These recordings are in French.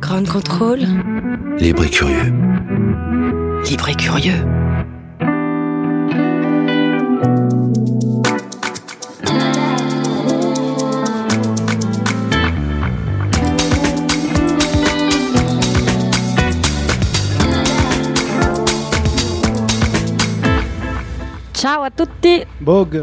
Grand contrôle. Libre et curieux. Libre et curieux. Ciao a tutti. Bog.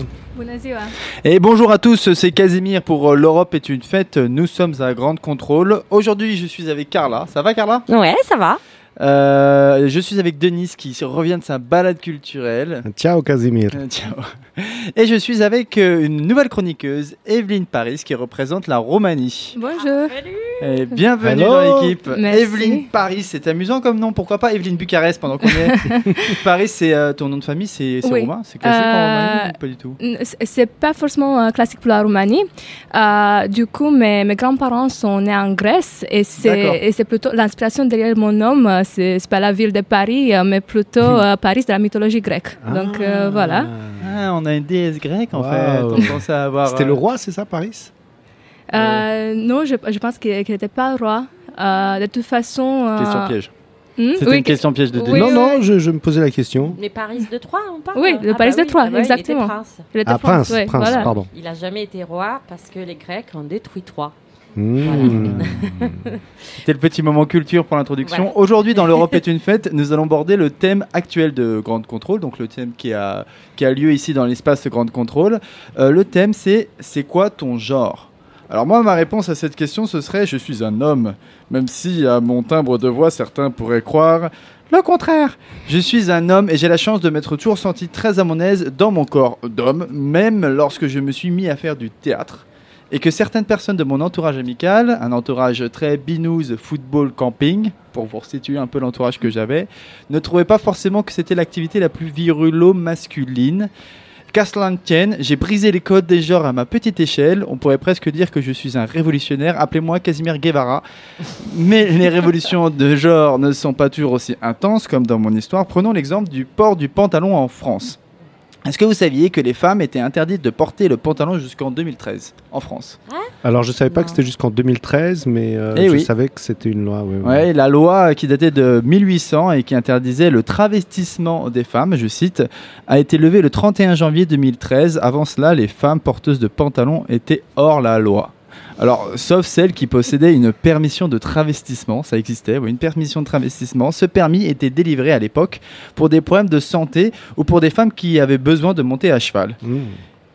Et bonjour à tous, c'est Casimir pour euh, L'Europe est une fête. Nous sommes à Grande Contrôle. Aujourd'hui, je suis avec Carla. Ça va, Carla? Ouais, ça va. Euh, Je suis avec Denis qui revient de sa balade culturelle. Ciao Casimir. Euh, ciao. Et je suis avec euh, une nouvelle chroniqueuse, Evelyne Paris, qui représente la Roumanie. Bonjour. Et bienvenue Hello. dans l'équipe. Evelyne Paris, c'est amusant comme nom. Pourquoi pas Evelyne Bucarest pendant qu'on est Paris, c'est euh, ton nom de famille, c'est Oui. roumain, c'est classique en Euh, Roumanie ou pas du tout C'est pas forcément euh, classique pour la Roumanie. Euh, du coup, mes, mes grands-parents sont nés en Grèce et c'est plutôt l'inspiration derrière mon nom. euh, C'est pas la ville de Paris, euh, mais plutôt euh, Paris de la mythologie grecque. Donc euh, voilà. Ah, on a une déesse grecque en Wow. fait. On pensait avoir. C'était euh, le roi, c'est ça, Paris? Euh, non, je, je pense qu'il qu'il n'était pas roi. Euh, de toute façon. euh, Question piège. hmm, C'était oui, une question piège de Oui. Non, oui, non, je, je me posais la question. Mais Paris de Troyes, on parle Oui, le Ah Paris bah de Troyes, ah bah, exactement. Il était prince. il était Ah, prince, ouais, prince, voilà. pardon. Il a jamais été roi parce que les Grecs ont détruit Hmm. C'était le petit moment culture pour l'introduction. Voilà. Aujourd'hui, dans l'Europe est une fête, nous allons aborder le thème actuel de Grande Contrôle, donc le thème qui a, qui a lieu ici dans l'espace Grande Contrôle. Euh, le thème, c'est c'est quoi ton genre? Alors moi, ma réponse à cette question, ce serait je suis un homme, même si à mon timbre de voix, certains pourraient croire le contraire. Je suis un homme et j'ai la chance de m'être toujours senti très à mon aise dans mon corps d'homme, même lorsque je me suis mis à faire du théâtre et que certaines personnes de mon entourage amical, un entourage très binouze, football, camping, pour vous situer un peu l'entourage que j'avais, ne trouvaient pas forcément que c'était l'activité la plus virulo-masculine. Qu'à cela ne tienne, j'ai brisé les codes des genres à ma petite échelle. On pourrait presque dire que je suis un révolutionnaire. Appelez-moi Casimir Guevara. Mais les révolutions de genre ne sont pas toujours aussi intenses comme dans mon histoire. Prenons l'exemple du port du pantalon en France. Est-ce que vous saviez que les femmes étaient interdites de porter le pantalon jusqu'en 2013 en France? Alors, je savais pas Non. que c'était jusqu'en 2013, mais euh, Eh je oui. savais que c'était une loi. ouais. Ouais, la loi qui datait de 1800 et qui interdisait le travestissement des femmes, je cite, a été levée le 31 janvier 2013. Avant cela, les femmes porteuses de pantalons étaient hors la loi. Alors, sauf celles qui possédaient une permission de travestissement, ça existait, oui, une permission de travestissement. Ce permis était délivré à l'époque pour des problèmes de santé ou pour des femmes qui avaient besoin de monter à cheval. Hmm.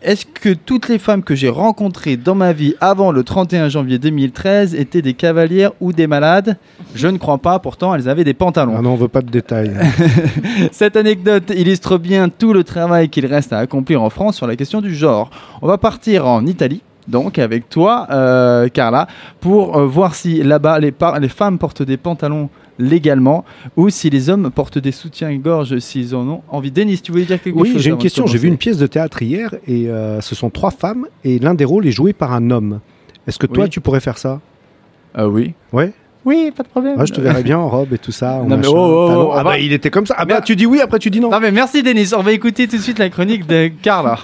Est-ce que toutes les femmes que j'ai rencontrées dans ma vie avant le 31 janvier 2013 étaient des cavalières ou des malades? Je ne crois pas, pourtant elles avaient des pantalons. Ah non, on veut pas de détails. Cette anecdote illustre bien tout le travail qu'il reste à accomplir en France sur la question du genre. On va partir en Italie. Donc avec toi, euh, Carla, pour euh, voir si là-bas les, femmes portent des pantalons légalement ou si les hommes portent des soutiens-gorge s'ils en ont envie. Denis, tu voulais dire quelque chose oui, j'ai une question. J'ai vu une pièce de théâtre hier et euh, ce sont trois femmes et l'un des rôles est joué par un homme. Est-ce que toi, Oui. tu pourrais faire ça? Oui. Ouais. Oui, pas de problème. Ah, je te verrais bien en robe et tout ça. Non, mais oh, oh, oh, ah bah il était comme ça. Ah bah tu dis oui, après tu dis non. Non mais merci Denis, on va écouter tout de suite la chronique de Carla.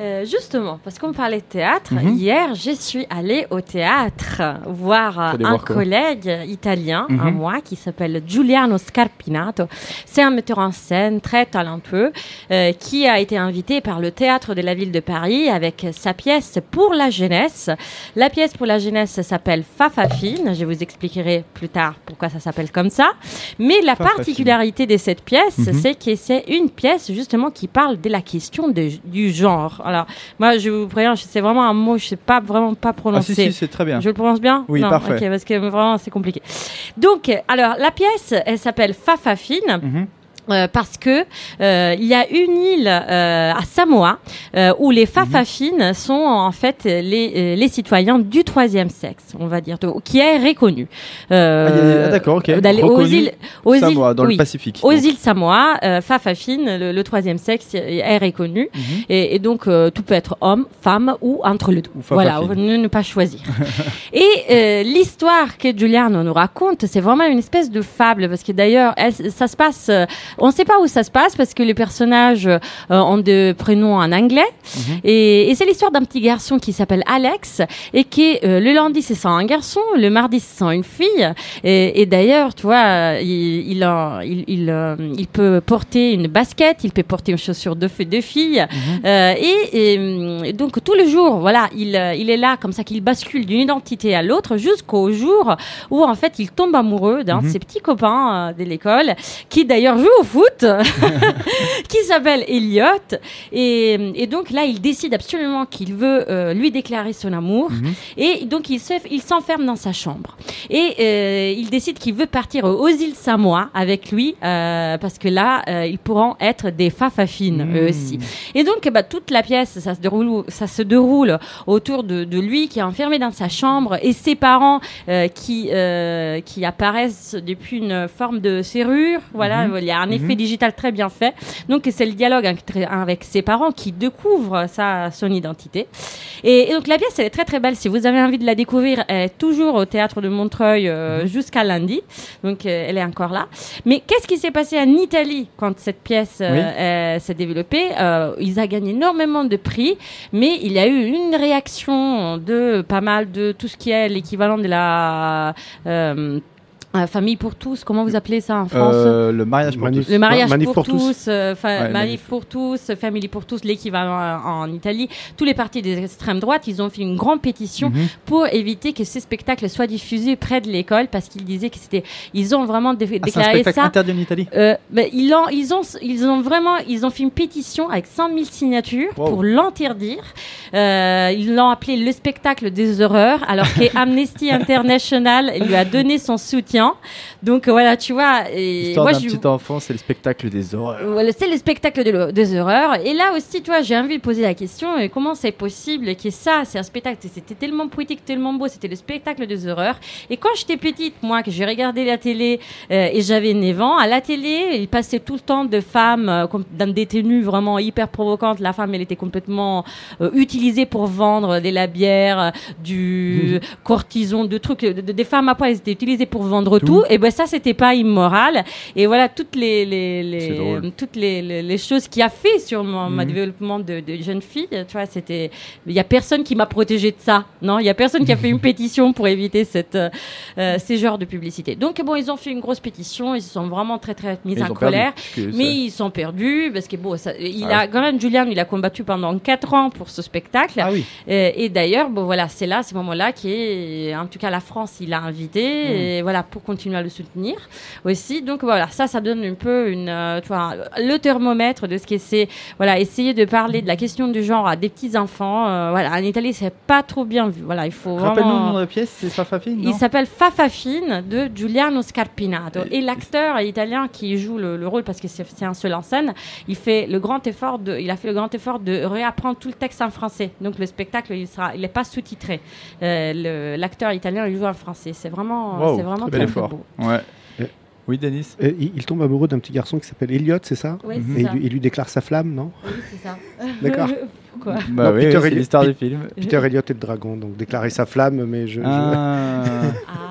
Euh, justement, parce qu'on parlait de théâtre, Mhm. hier, je suis allée au théâtre voir euh, un collègue italien Mhm. à moi qui s'appelle Giuliano Scarpinato. C'est un metteur en scène très talentueux euh, qui a été invité par le théâtre de la ville de Paris avec sa pièce pour la jeunesse. La pièce pour la jeunesse s'appelle Fafafine. Je vous expliquerai plus tard pourquoi ça s'appelle comme ça. Mais la Fafafine. particularité de cette pièce, Mhm. c'est que c'est une pièce justement qui parle de la question de- du genre. Alors, moi, je vous préviens, c'est vraiment un mot, je sais pas vraiment pas Ah prononcer. si si, c'est très bien. Je le prononce bien Oui, non, parfait. Parce que vraiment, c'est compliqué. Donc, alors, la pièce, elle s'appelle Fafafine. Mhm. Euh, parce que euh, il y a une île euh, à Samoa euh, où les Fafafines sont en fait les, euh, les citoyens du troisième sexe, on va dire, de- qui est reconnu. Euh, Ah, ah, d'accord, ok. d'aller aux îles, aux îles- Samoa, dans le oui, Pacifique, Aux donc. îles Samoa, euh, Fafafine, le, le troisième sexe est reconnu, Mhm. et, et donc euh, tout peut être homme, femme ou entre les deux. Voilà, ne, ne pas choisir. Et euh, l'histoire que Giuliano nous raconte, c'est vraiment une espèce de fable, parce que d'ailleurs, ça se passe, euh, on ne sait pas où ça se passe, parce que les personnages euh, ont des prénoms en anglais. Et, et c'est l'histoire d'un petit garçon qui s'appelle Alex, et qui, euh, le lundi, se sent un garçon, le mardi, se sent une fille. Et, et d'ailleurs, tu vois, il, il, a- il, il, euh, il peut porter une basket, il peut porter une chaussure de, de fille. Euh, et, et, donc, tous les jours, voilà, il, il est là, comme ça, qu'il bascule d'une identité à l'autre, jusqu'au jour où, en fait, il tombe amoureux d'un de Mhm. ses petits copains euh, de l'école, qui d'ailleurs joue au foot, qui s'appelle Elliot. Et, et donc, là, il décide absolument qu'il veut euh, lui déclarer son amour. Et donc, il se- il s'enferme dans sa chambre. Et euh, il décide qu'il veut partir aux îles Samoa avec lui, euh, parce que là, ils pourront être des fafafines, eux aussi. Et donc, bah, toute la pièce, ça se déroule, ça se déroule autour de, de lui qui est enfermé dans sa chambre et ses parents qui, qui apparaissent depuis une forme de serrure. Voilà, Mhm. il y a un effet Mhm. digital très bien fait. Donc, c'est le dialogue avec, ses parents qui découvrent sa, son identité. Et, et donc, la pièce, elle est très très belle. Si vous avez envie de la découvrir, elle est toujours au théâtre de Montreuil euh, jusqu'à lundi. Donc, euh, elle est encore là. Mais qu'est-ce qui s'est passé en Italie quand cette pièce euh, Oui. s'est développée? Ils ont gagné énormément de prix, mais il y a eu une réaction de pas mal de tout ce qui est l'équivalent de la. Euh, euh, famille pour tous, comment vous appelez ça en France Euh, le mariage pour tous. le mariage Manif pour, pour tous. tous, euh, fa- Ouais, manif manif. pour tous, family pour tous, l'équivalent en, en Italie. Tous les partis des extrêmes droites, ils ont fait une grande pétition Mhm. pour éviter que ces spectacles soient diffusés près de l'école parce qu'ils disaient que c'était, ils ont vraiment dé- Ah, c'est un déclaré spectacle ça. interdit en Italie Euh, ben, ils, ont, ils, ont, ils ont vraiment ils ont fait une pétition avec 100 000 signatures Wow. pour l'interdire. Euh, ils l'ont appelé le spectacle des horreurs, alors que Amnesty International lui a donné son soutien. Donc euh, voilà, tu vois. Et L'histoire moi, d'un je- petit enfant, c'est le spectacle des horreurs. voilà, c'est le spectacle de des horreurs. Et là aussi, tu vois, j'ai envie de poser la question euh, comment c'est possible que ça, c'est un spectacle, c'était tellement poétique, tellement beau, c'était le spectacle des horreurs. Et quand j'étais petite, moi, que j'ai regardé la télé euh, et j'avais 9 ans, à la télé, il passait tout le temps de femmes euh, dans des tenues vraiment hyper provocantes. La femme, elle était complètement euh, utilisée pour vendre des labières, du cortison, de trucs, de- de- des femmes à poil, elles étaient utilisées pour vendre tout. Et ben ça, c'était pas immoral. Et voilà toutes les, toutes les, les- les choses qui a fait sur mon, ma Mhm. développement de, de jeune fille. Tu vois, c'était, il y a personne qui m'a protégée de ça. Non, il y a personne qui a fait une pétition pour éviter cette, euh, euh, ces genres de publicité. Donc bon, ils ont fait une grosse pétition. Ils se sont vraiment très très mis en perdu, colère. Mais ils sont perdus parce que bon, ça, il Ah a quand même Julian, il a combattu pendant 4 ans pour ce spectacle. Ah oui. Et d'ailleurs, bon voilà, c'est là, à ce moment-là, qui est, en tout cas, la France, il l'a invité, Mm. et voilà, pour continuer à le soutenir aussi. Donc voilà, ça, ça donne un peu une, euh, tu vois, le thermomètre de ce que c'est, voilà, essayer de parler de la question du genre à des petits enfants. euh, voilà, en Italie, c'est pas trop bien vu. Voilà, il faut Rappelle-nous le nom vraiment. de la pièce, c'est Fafafine Il s'appelle Fafafine de Giuliano Scarpinato. Et l'acteur italien qui joue le, le rôle, parce que c'est c'est un seul en scène, il, fait le grand effort de, il a fait le grand effort de réapprendre tout le texte en français. Donc le spectacle, il sera, il n'est pas sous-titré. Euh, le- L'acteur italien, il joue en français. C'est vraiment, Wow, c'est vraiment très très, Ouais. Oui, Denis Et il, il tombe amoureux d'un petit garçon qui s'appelle Elliot, c'est ça Oui, Et c'est ça. lui- il lui déclare sa flamme, non Oui, c'est ça. D'accord. Pourquoi Bah oui, oui, c'est l'histoire du film. Peter Elliot et le dragon, donc déclarer sa flamme, mais je. je- Ah.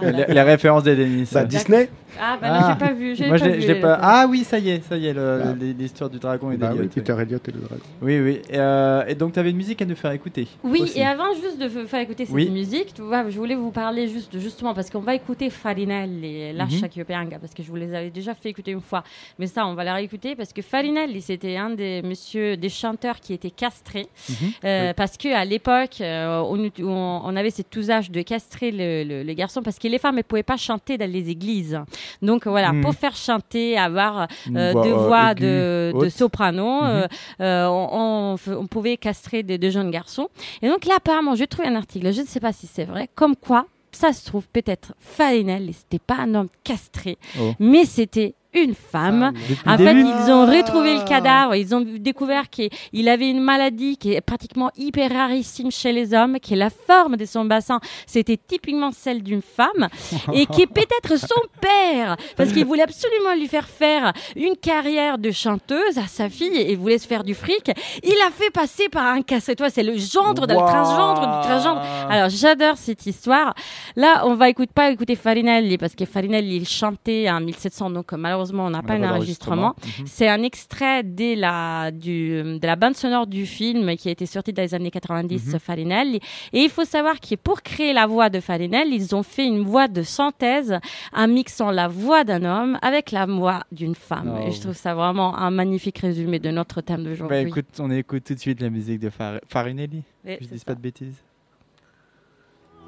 Ah, les, les références des Denis. Bah, Disney Ah, bah non, j'ai pas vu. j'ai Moi, pas vu les. Ah oui, ça y est, ça y est, Bah. l'histoire du dragon et Bah d'Eliot. oui, Peter Elliot et le dragon. Oui, oui. Et, euh, et donc, tu avais une musique à nous faire écouter. Oui, aussi. et avant juste de faire écouter cette Oui. musique, tu vois, je voulais vous parler juste justement parce qu'on va écouter Farinelli, Lascia Mhm. che io pianga, parce que je vous les avais déjà fait écouter une fois. Mais ça, on va la réécouter parce que Farinelli, c'était un des monsieur, des chanteurs qui était castré. Mhm. Euh, Oui. Parce qu'à l'époque, euh, on, avait cet usage de castrer le, le- le garçon parce que les femmes ne pouvaient pas chanter dans les églises. Donc voilà, pour faire chanter, avoir euh, deux euh, voix aiguë, de, soprano, euh, euh, on, on f- on pouvait castrer des, des jeunes garçons. Et donc là, apparemment, j'ai trouvé un article, je ne sais pas si c'est vrai, comme quoi ça se trouve peut-être Farinelli, c'était pas un homme castré, Oh. mais c'était une femme. Depuis En fait, début. ils ont retrouvé le cadavre. Ils ont découvert qu'il avait une maladie qui est pratiquement hyper rarissime chez les hommes, qui est la forme de son bassin. C'était typiquement celle d'une femme et qui est peut-être son père, parce qu'il voulait absolument lui faire faire une carrière de chanteuse à sa fille et voulait se faire du fric. Il a fait passer par un casse-toi. C'est le gendre, dans le transgendre du transgendre. Alors, j'adore cette histoire. Là, on va écouter, pas écouter Farinelli parce que Farinelli il chantait en 1700, donc euh, malheureusement on n'a pas d'enregistrement. Mhm. C'est un extrait de la, du, de la bande sonore du film qui a été sorti dans les années 90, Mhm. Farinelli. Et il faut savoir que pour créer la voix de Farinelli, ils ont fait une voix de synthèse en mixant la voix d'un homme avec la voix d'une femme. Oh. Et je trouve ça vraiment un magnifique résumé de notre thème Bah, d'aujourd'hui. écoute, on écoute tout de suite la musique de Far- Farinelli. Oui, Je dis ça. pas de bêtises.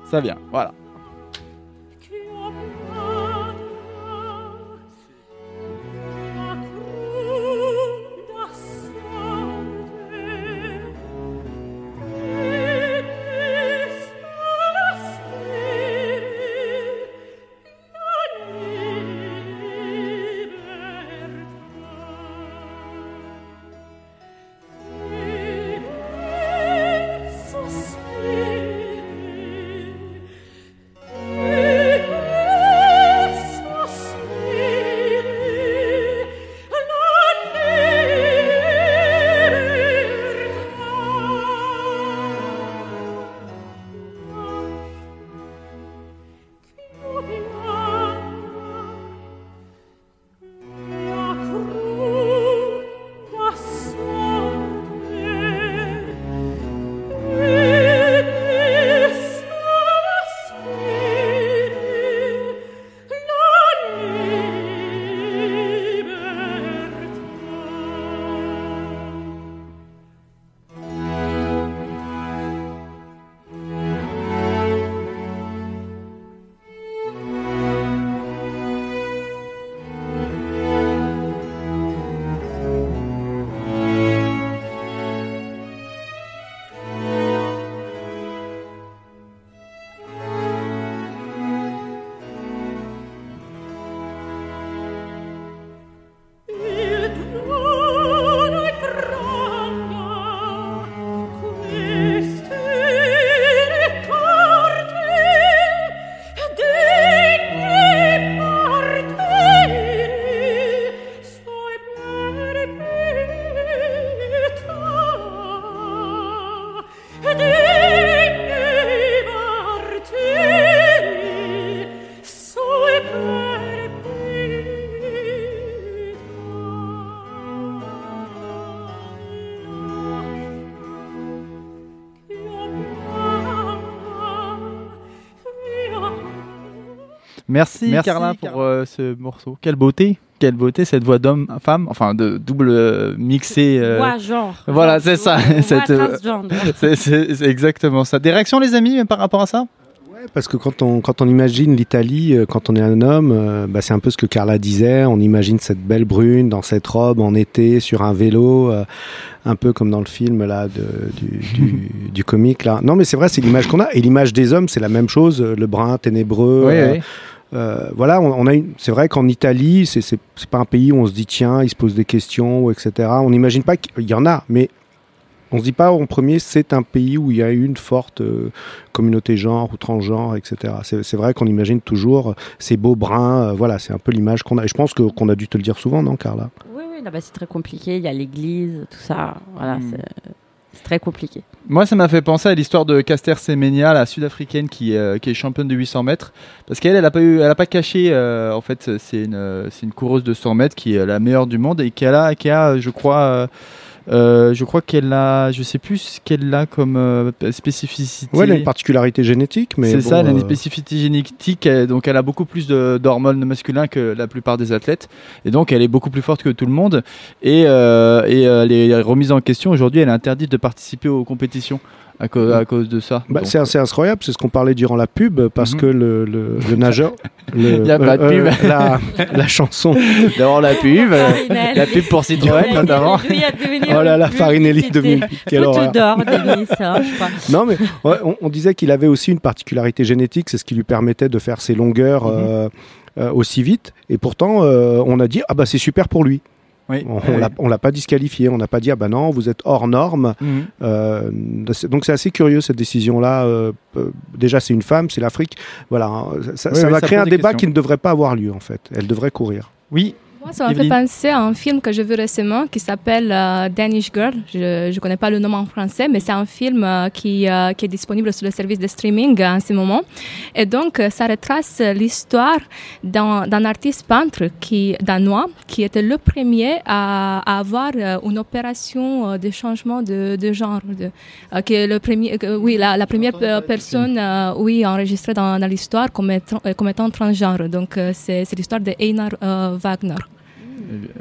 Ça vient, voilà. Merci, Merci, Carla pour Carla. euh, ce morceau. Quelle beauté, quelle beauté cette voix d'homme, femme, enfin de double euh, mixée. euh, Voix genre. Voilà, Genre, c'est ça. euh, transgender. c'est- c'est c'est exactement ça. Des réactions, les amis, par rapport à ça? Parce que quand on, quand on imagine l'Italie, euh, quand on est un homme, euh, bah, c'est un peu ce que Carla disait. On imagine cette belle brune dans cette robe en été sur un vélo, euh, un peu comme dans le film là de, du, du, du comique là. Non, mais c'est vrai, c'est l'image qu'on a. Et l'image des hommes, c'est la même chose. Le brun ténébreux. Oui, euh, euh, voilà, on, on a une. C'est vrai qu'en Italie, c'est c'est c'est pas un pays où on se dit tiens, il se pose des questions, etc. On n'imagine pas qu'il y en a, mais on se dit pas en premier, c'est un pays où il y a une forte euh, communauté genre ou transgenre, etc. C'est c'est vrai qu'on imagine toujours ces beaux bruns. euh, voilà, c'est un peu l'image qu'on a. Et je pense que- qu'on a dû te le dire souvent, non, Carla? Oui, oui, non, bah, c'est très compliqué. Il y a l'église, tout ça. Voilà, Hmm. c'est- c'est très compliqué. Moi, ça m'a fait penser à l'histoire de Caster Semenya, la sud-africaine qui, euh, est championne de 800 mètres. Parce qu'elle, elle a pas elle a pas caché. euh, en fait, c'est une, euh, une coureuse de 100 mètres qui est la meilleure du monde et qui a, qui a, je crois, euh, euh, je crois qu'elle a, je sais plus ce qu'elle a comme euh, spécificité. Ouais, elle a une particularité génétique, mais C'est bon, ça, elle a une euh, spécificité génétique, euh, donc elle a beaucoup plus d'hormones masculins que la plupart des athlètes, et donc elle est beaucoup plus forte que tout le monde. Et, euh, et euh, elle est remise en question aujourd'hui, elle est interdite de participer aux compétitions à, cause à cause de ça. Bah, c'est c'est incroyable, c'est ce qu'on parlait durant la pub, parce Mhm. que le, le, le nageur. le- Il y a pas de euh, pub. la, la chanson. D'abord la pub, euh, Farinelli. la pub pour Citroën notamment. Oh là là, Farinelli de publicité. Quelle d'or, Denis, ça, je crois. Non, mais ouais, on, on disait qu'il avait aussi une particularité génétique, c'est ce qui lui permettait de faire ses longueurs. Mhm. euh, euh, aussi vite. Et pourtant, euh, on a dit ah bah c'est super pour lui. Oui. On, ouais. l'a- pas disqualifié. On n'a pas dit ah bah non, vous êtes hors norme. Mhm. Euh, donc c'est assez curieux cette décision-là. Euh, euh, déjà, c'est une femme, c'est l'Afrique. Voilà, hein. ça, Oui, ça oui, va ça créer un débat questions. qui ne devrait pas avoir lieu en fait. Elle devrait courir. Oui, Moi, ça m'a fait penser à un film que j'ai vu récemment qui s'appelle euh, Danish Girl. Je ne connais pas le nom en français, mais c'est un film euh, qui, euh, qui est disponible sur le service de streaming euh, en ce moment. Et donc, euh, ça retrace l'histoire d'un d'un artiste peintre qui, danois qui était le premier à, à avoir euh, une opération euh, de changement de, de genre. De, euh, qui est le premier, que- oui, la, la première euh, personne euh, oui, enregistrée dans, dans l'histoire comme, étant- euh, comme étant transgenre. Donc, euh, c'est c'est l'histoire de Einar euh, Wagner.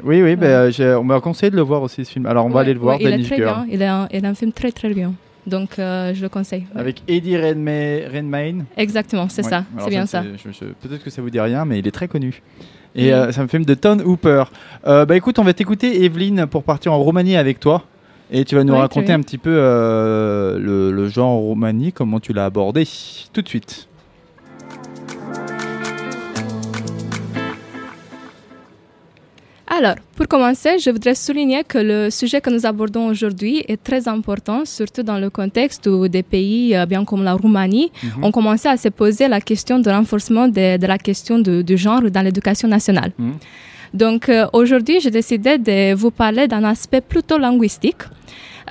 Oui, oui. ben, j'ai- on m'a conseillé de le voir aussi ce film. Alors on va aller le voir, il bien. Il est, un, il est un film très très bien. Donc euh, je le conseille. ouais. Avec Eddie Redmayne. Redmayne. Exactement, c'est Ouais. ça. C'est bien ça. Peut-être que ça vous dit rien, mais il est très connu. Et euh, c'est un film de Tom Hooper. Euh, bah écoute, on va t'écouter, Evelyne, pour partir en Roumanie avec toi. Et tu vas nous Ouais, raconter un petit peu euh, le, le genre en Roumanie, comment tu l'as abordé. Tout de suite. Alors, pour commencer, je voudrais souligner que le sujet que nous abordons aujourd'hui est très important, surtout dans le contexte où des pays, euh, bien comme la Roumanie, Mhm. ont commencé à se poser la question de renforcement de, de la question du genre dans l'éducation nationale. Mhm. Donc, euh, aujourd'hui, j'ai décidé de vous parler d'un aspect plutôt linguistique.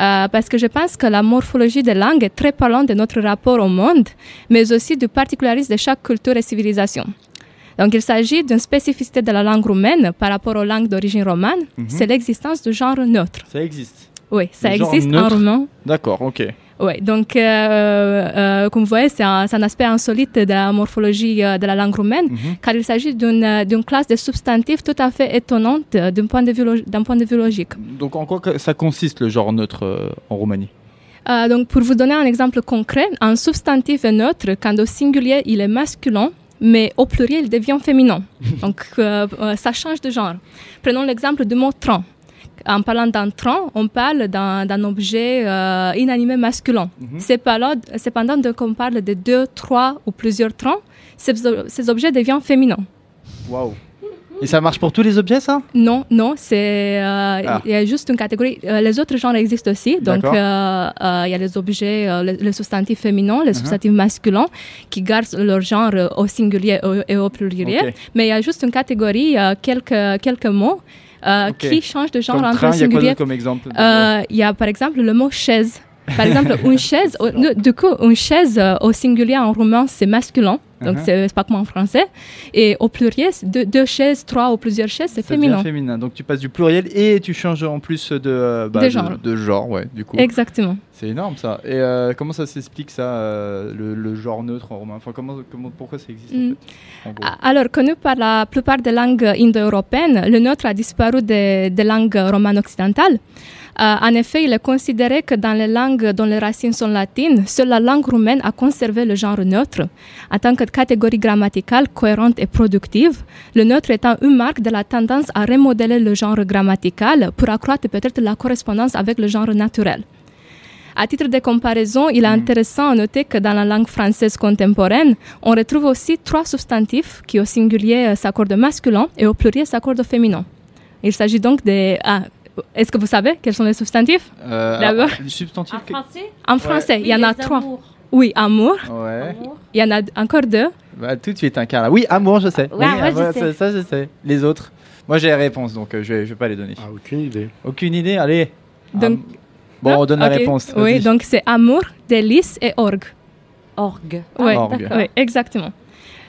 euh, parce que je pense que la morphologie des langues est très parlante de notre rapport au monde, mais aussi du particularisme de chaque culture et civilisation. Donc, il s'agit d'une spécificité de la langue roumaine par rapport aux langues d'origine romane, c'est l'existence du genre neutre. Ça existe. Oui, ça Le existe en roumain. D'accord, ok. Oui, donc, euh, euh, comme vous voyez, c'est un, aspect insolite de la morphologie euh, de la langue roumaine, Mhm. car il s'agit d'une classe de substantifs tout à fait étonnante d'un point, de vue point de vue logique. Donc en quoi ça consiste le genre neutre en Roumanie? Donc, pour vous donner un exemple concret, un substantif est neutre quand au singulier il est masculin, mais au pluriel il devient féminin. donc, euh, euh, ça change de genre. Prenons l'exemple du mot train. En parlant d'un train, on parle d'un objet euh, inanimé masculin. Cependant, cependant, dès qu'on parle de deux, trois ou plusieurs trains, ces, ces objets deviennent féminins. Waouh Et ça marche pour tous les objets, ça? Non, non, c'est euh, Ah. il y a juste une catégorie. Euh, les autres genres existent aussi. Donc euh, il y a les objets, les, les substantifs féminins, Uh-huh. les substantifs masculins qui gardent leur genre au singulier et au pluriel. Mais il y a juste une catégorie, quelques quelques mots qui changent de genre Comme entre train, le il y a quoi singulier. comme exemple Il y a par exemple le mot chaise. Par exemple, une chaise, du coup, une chaise au singulier en roumain, c'est masculin, donc Uh-huh. c'est c'est pas comme en français. Et au pluriel, deux, deux chaises, trois ou plusieurs chaises, c'est féminin. féminin. Donc tu passes du pluriel et tu changes en plus de, euh, bah, De de, genre. de genre, ouais, du coup. Exactement. C'est énorme ça. Et euh, comment ça s'explique ça, euh, le, le genre neutre en romain? Enfin, comment, comment, pourquoi ça existe Mm. en fait en gros? A- Alors, connu par la plupart des langues indo-européennes, le neutre a disparu des, des langues romanes occidentales. Euh, en effet, il est considéré que dans les langues dont les racines sont latines, seule la langue roumaine a conservé le genre neutre. En tant que catégorie grammaticale cohérente et productive, le neutre étant une marque de la tendance à remodeler le genre grammatical pour accroître peut-être la correspondance avec le genre naturel. À titre de comparaison, il est intéressant à noter que dans la langue française contemporaine, on retrouve aussi trois substantifs qui au singulier euh, s'accordent masculin et au pluriel s'accordent féminin. Il s'agit donc de... ah, Est-ce que vous savez quels sont les substantifs? Euh, D'abord. ah, les substantifs que- français? En français, il y en a trois. Oui, amour. Ouais. Il y en a encore deux. Bah, tout de suite, un Carla. Oui, amour, je sais. Ouais, oui, moi, je amour, sais. Ça, ça, je sais. Les autres Moi, j'ai les réponses, donc euh, je, vais, je vais pas les donner. Ah, aucune idée. Aucune idée Allez. Donc, Ah, bon, on donne la réponse. Oui, donc c'est amour, délice et orgue. Orgue. Oui, Orgue. oui, exactement.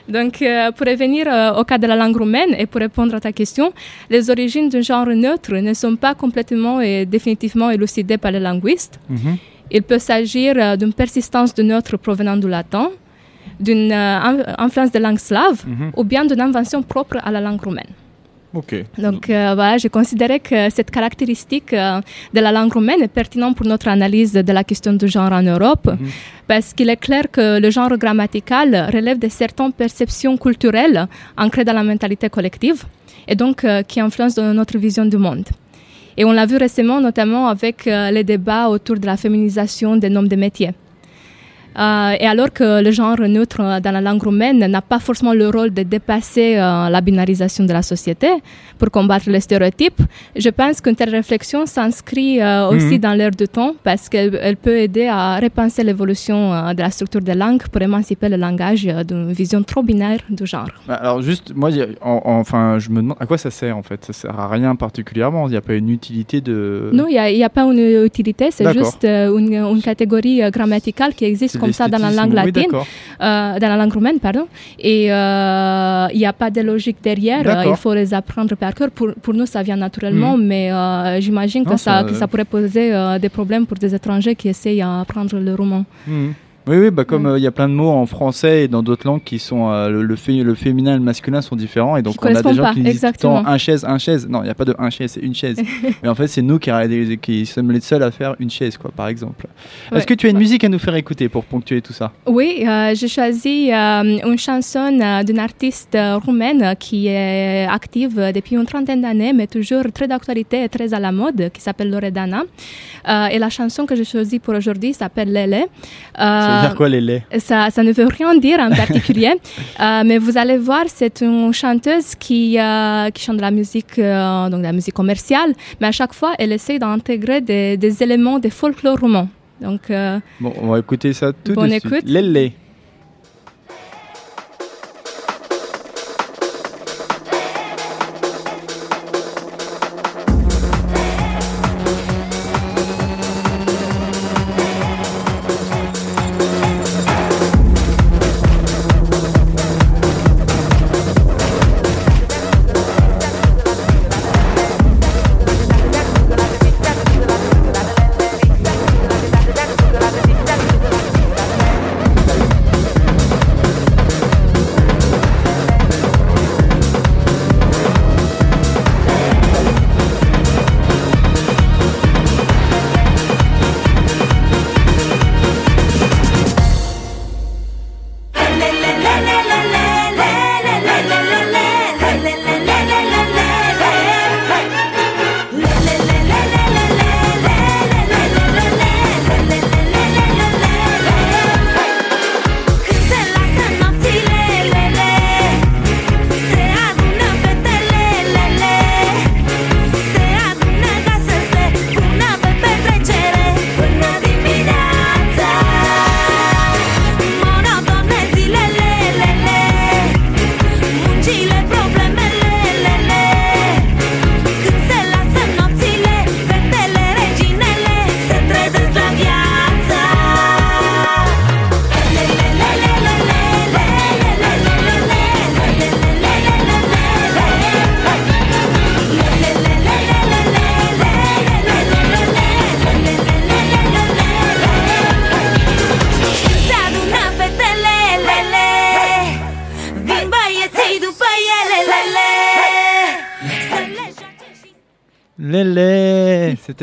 Donc, euh, pour revenir euh, au cas de la langue roumaine et pour répondre à ta question, les origines d'un genre neutre ne sont pas complètement et définitivement élucidées par les linguistes. Mhm. Il peut s'agir euh, d'une persistance de neutre provenant du latin, d'une euh, in- influence de langue slave Mhm. ou bien d'une invention propre à la langue roumaine. Donc euh, voilà, j'ai considéré que cette caractéristique euh, de la langue roumaine est pertinente pour notre analyse de la question du genre en Europe, parce qu'il est clair que le genre grammatical relève de certaines perceptions culturelles ancrées dans la mentalité collective et donc euh, qui influencent notre vision du monde. Et on l'a vu récemment, notamment avec les débats autour de la féminisation des noms de métiers. Euh, et alors que le genre neutre dans la langue roumaine n'a pas forcément le rôle de dépasser euh, la binarisation de la société pour combattre les stéréotypes, je pense qu'une telle réflexion s'inscrit euh, aussi Mhm. dans l'air du temps parce qu'elle elle peut aider à repenser l'évolution de la structure des langues pour émanciper le langage d'une vision trop binaire du genre. Bah, alors juste, moi, en- en- enfin, je me demande à quoi ça sert en fait. Ça sert à rien particulièrement. Il n'y a pas une utilité de. Non, il n'y a, pas une utilité, c'est juste une, une catégorie grammaticale qui existe comme ça dans la langue latine, euh, dans la langue roumaine, pardon. Et euh, il n'y a pas de logique derrière, euh, il faut les apprendre par cœur. Pour, pour nous, ça vient naturellement, Mhm. mais euh, j'imagine que ça, que ça pourrait poser euh, des problèmes pour des étrangers qui essayent d'apprendre le roumain. Mhm. Oui, oui, bah comme Mm. euh, il y a plein de mots en français et dans d'autres langues qui sont euh, le, le, fé- le féminin et le masculin sont différents et donc Qui on a des gens pas, qui disent tout un chaise, un chaise. Non, il n'y a pas de un chaise, c'est une chaise. Mais en fait, c'est nous qui, qui sommes les seuls à faire une chaise, quoi, par exemple. Ouais. Est-ce que tu as une musique à nous faire écouter pour ponctuer tout ça? Oui, euh, j'ai choisi une chanson d'une artiste roumaine qui est active depuis une trentaine d'années, mais toujours très d'actualité et très à la mode, qui s'appelle Loredana. Et la chanson que j'ai choisie pour aujourd'hui s'appelle Lele. Veut dire quoi, les laits? Ça, ça ne veut rien dire en particulier, Euh, mais vous allez voir, c'est une chanteuse qui, euh, qui chante de la musique, euh, donc de la musique commerciale, mais à chaque fois, elle essaie d'intégrer des, des éléments des folklore roumains. Donc, Bon, on va écouter ça tout de suite. écoute. Les laits.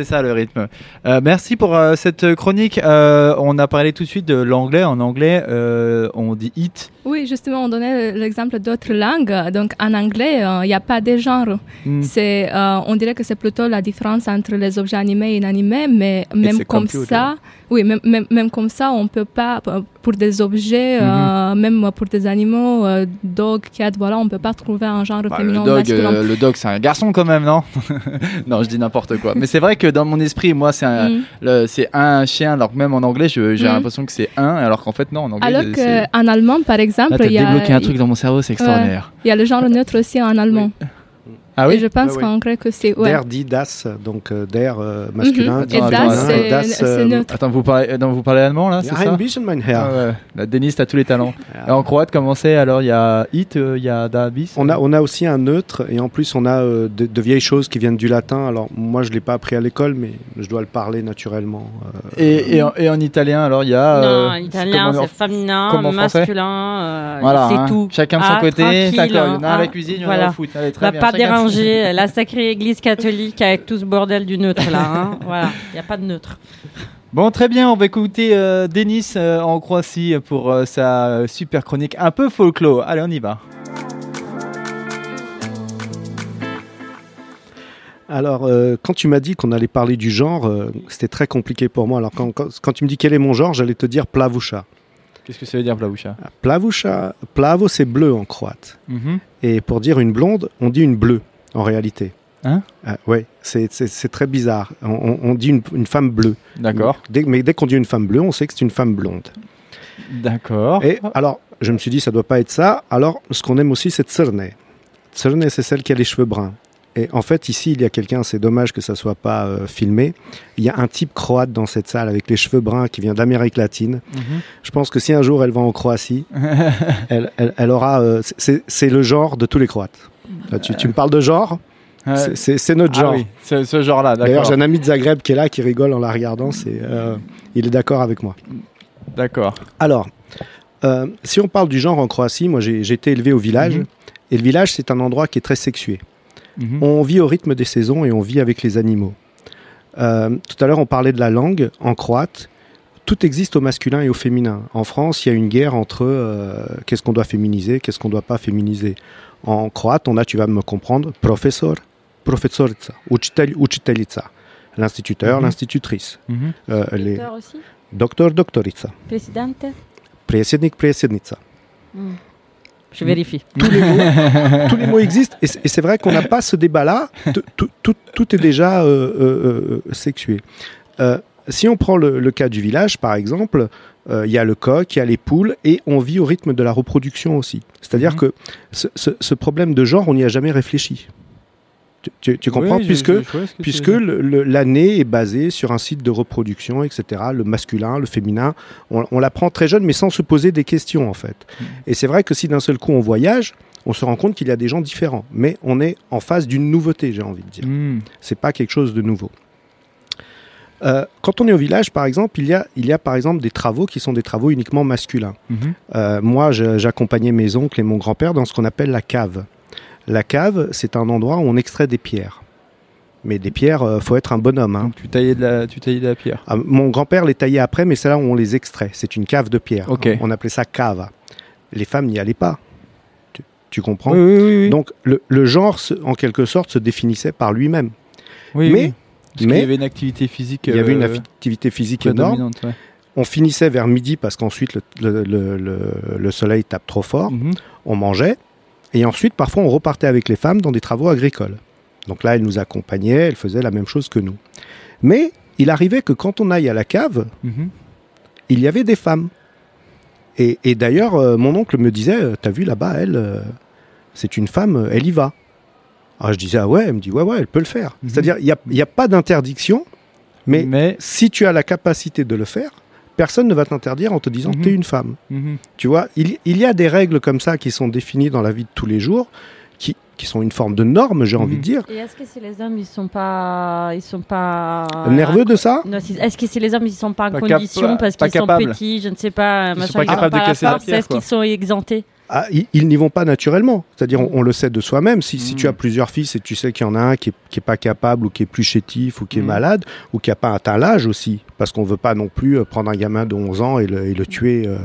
Ça le rythme. Euh, merci pour euh, cette chronique. Euh, on a parlé tout de suite de l'anglais. En anglais, on dit it. Oui, justement, on donnait l'exemple d'autres langues. Donc, en anglais, euh, il n'y a pas de genre. Mm. C'est, euh, on dirait que c'est plutôt la différence entre les objets animés et inanimés, mais même comme computer. ça, oui, même, même, même comme ça, on peut pas, euh, pour des objets, euh, Mhm. même pour des animaux, euh, dog, cat, voilà, on peut pas trouver un genre Bah, féminin le dog, euh, le dog, c'est un garçon quand même, non? Non, je dis n'importe quoi. Mais c'est vrai que dans mon esprit, moi, c'est un, Mm. c'est un chien. Alors que même en anglais, j'ai l'impression que c'est un, alors qu'en fait non. En anglais, Alors qu'en allemand, par exemple, Là, t'as il y a, débloqué un truc dans mon cerveau, c'est extraordinaire. il y a le genre neutre aussi en allemand. Ah Et je pense ouais. qu'en grec aussi. Ouais. Der dit das, donc euh, der euh, masculin. Dit Et das, c'est das, c'est euh, neutre. Attends, vous parlez, euh, non, vous parlez allemand là, c'est ein bisschen, mein Herr. Ah ouais. La Denise, t'as tous les talents. Et en croate, comment c'est Alors, il y a it, euh, il y a da bis. On a, on a aussi un neutre et en plus on a euh, de, de vieilles choses qui viennent du latin. Alors moi je l'ai pas appris à l'école mais je dois le parler naturellement. euh, Et, et, en, et en italien, alors il y a. Non, euh, en italien, c'est féminin, masculin, euh, Voilà, c'est hein. tout. Chacun de son Ah, côté. D'accord, il y en a à hein. la cuisine, il y en a au foot. Allez, très bien. Déranger la sacrée église catholique avec tout ce bordel du neutre là. hein. Voilà, il n'y a pas de neutre. Bon, très bien, on va écouter euh, Denis euh, en Croatie pour euh, sa euh, super chronique un peu folklore. Allez, on y va. Alors, euh, quand tu m'as dit qu'on allait parler du genre, euh, c'était très compliqué pour moi. Alors, quand, quand, quand tu me dis quel est mon genre, j'allais te dire plavusha. Qu'est-ce que ça veut dire, Plavusha? Plavusha, plavo, c'est bleu en croate. Mhm. Et pour dire une blonde, on dit une bleue, en réalité. Hein Ah, Ouais, c'est très bizarre. On, dit une, une femme bleue. D'accord. Mais dès qu'on dit une femme bleue, on sait que c'est une femme blonde. D'accord. Et alors, je me suis dit, ça doit pas être ça. Alors, ce qu'on aime aussi, c'est Tserne. Tserne, c'est celle qui a les cheveux bruns. Et en fait, ici, il y a quelqu'un, c'est dommage que ça soit pas euh, filmé. Il y a un type croate dans cette salle avec les cheveux bruns qui vient d'Amérique latine. Mhm. Je pense que si un jour elle va en Croatie, elle, elle- elle aura. euh, c'est- le genre de tous les Croates. Là, tu, tu me parles de genre c'est- notre Ah genre. oui, c'est ce genre-là, D'ailleurs, j'ai un ami de Zagreb qui est là, qui rigole en la regardant. C'est, euh, il est d'accord avec moi. D'accord. Alors, euh, si on parle du genre en Croatie, moi j'ai j'ai été élevé au village. Mhm. Et le village, c'est un endroit qui est très sexué. Mhm. On vit au rythme des saisons et on vit avec les animaux. Euh, tout à l'heure, on parlait de la langue en croate. Tout existe au masculin et au féminin. En France, il y a une guerre entre euh, qu'est-ce qu'on doit féminiser, qu'est-ce qu'on doit pas féminiser. En croate, on a, tu vas me comprendre, professor, profesorica, učitelj, učiteljica, l'instituteur, Mhm. l'institutrice, Mhm. euh, les Docteur aussi docteur, doctorica, Présidente predsjednik, predsjednica. Je vérifie. tous les mots, tous les mots existent. Et c'est vrai qu'on n'a pas ce débat-là. Tout, tout- tout- tout est déjà euh, euh, euh, sexué. Euh, si on prend le, le cas du village, par exemple, il y a le coq, il y a les poules, et on vit au rythme de la reproduction aussi. C'est-à-dire Mhm. que ce, ce- ce problème de genre, on n'y a jamais réfléchi. Tu, comprends Oui, Puisque puisque l'année est basée sur un site de reproduction, etc. Le masculin, le féminin, on, on l'apprend très jeune, mais sans se poser des questions en fait. Mm. Et c'est vrai que si d'un seul coup on voyage, on se rend compte qu'il y a des gens différents, mais on est en face d'une nouveauté, j'ai envie de dire. Hmm. C'est pas quelque chose de nouveau. Euh, quand on est au village, par exemple, il y, a, il y a par exemple des travaux qui sont des travaux uniquement masculins. Mhm. Euh, moi, j'accompagnais mes oncles et mon grand-père dans ce qu'on appelle la cave. La cave, c'est un endroit où on extrait des pierres. Mais des pierres, euh, faut être un bonhomme. hein. Donc tu taillais de la, tu taillais de la pierre. Ah, mon grand-père les taillait après, mais c'est là où on les extrait. C'est une cave de pierre. On appelait ça cava. Les femmes n'y allaient pas. Tu, tu comprends? Oui, oui, oui. Donc le, le genre, en quelque sorte, se définissait par lui-même. Oui, mais oui. Parce mais- y avait une activité physique. Il y avait une euh, activité physique énorme. ouais. On finissait vers midi parce qu'ensuite le, le- le- le- le soleil tape trop fort. Mhm. On mangeait. Et ensuite, parfois, on repartait avec les femmes dans des travaux agricoles. Donc là, elles nous accompagnaient, elles faisaient la même chose que nous. Mais il arrivait que quand on aille à la cave, Mhm. il y avait des femmes. Et, et d'ailleurs, euh, mon oncle me disait, euh, t'as vu là-bas, elle, euh, c'est une femme, elle y va. Alors je disais, ah ouais, elle me dit, ouais, ouais, elle peut le faire. Mhm. C'est-à-dire, il n'y a, il y a pas d'interdiction, mais, Mais- si tu as la capacité de le faire, personne ne va t'interdire en te disant, Mhm. t'es une femme. Mhm. Tu vois, il, il y a des règles comme ça qui sont définies dans la vie de tous les jours, qui, qui sont une forme de norme, j'ai envie Mhm. de dire. Et est-ce que si les hommes ils sont pas ils sont pas Nerveux de ça est-ce que si les hommes ils sont pas en Pas condition parce qu'ils sont petits, je ne sais pas, Ils machin, sont pas capables de casser la force, pierre, est-ce qu'ils sont exemptés? Ah, ils, n'y vont pas naturellement. C'est-à-dire, on, on le sait de soi-même. Si, si tu as plusieurs fils et tu sais qu'il y en a un qui est, qui est pas capable ou qui est plus chétif ou qui est Mhm. malade ou qui a pas atteint l'âge aussi, parce qu'on veut pas non plus euh, prendre un gamin de 11 ans et le, et le tuer euh,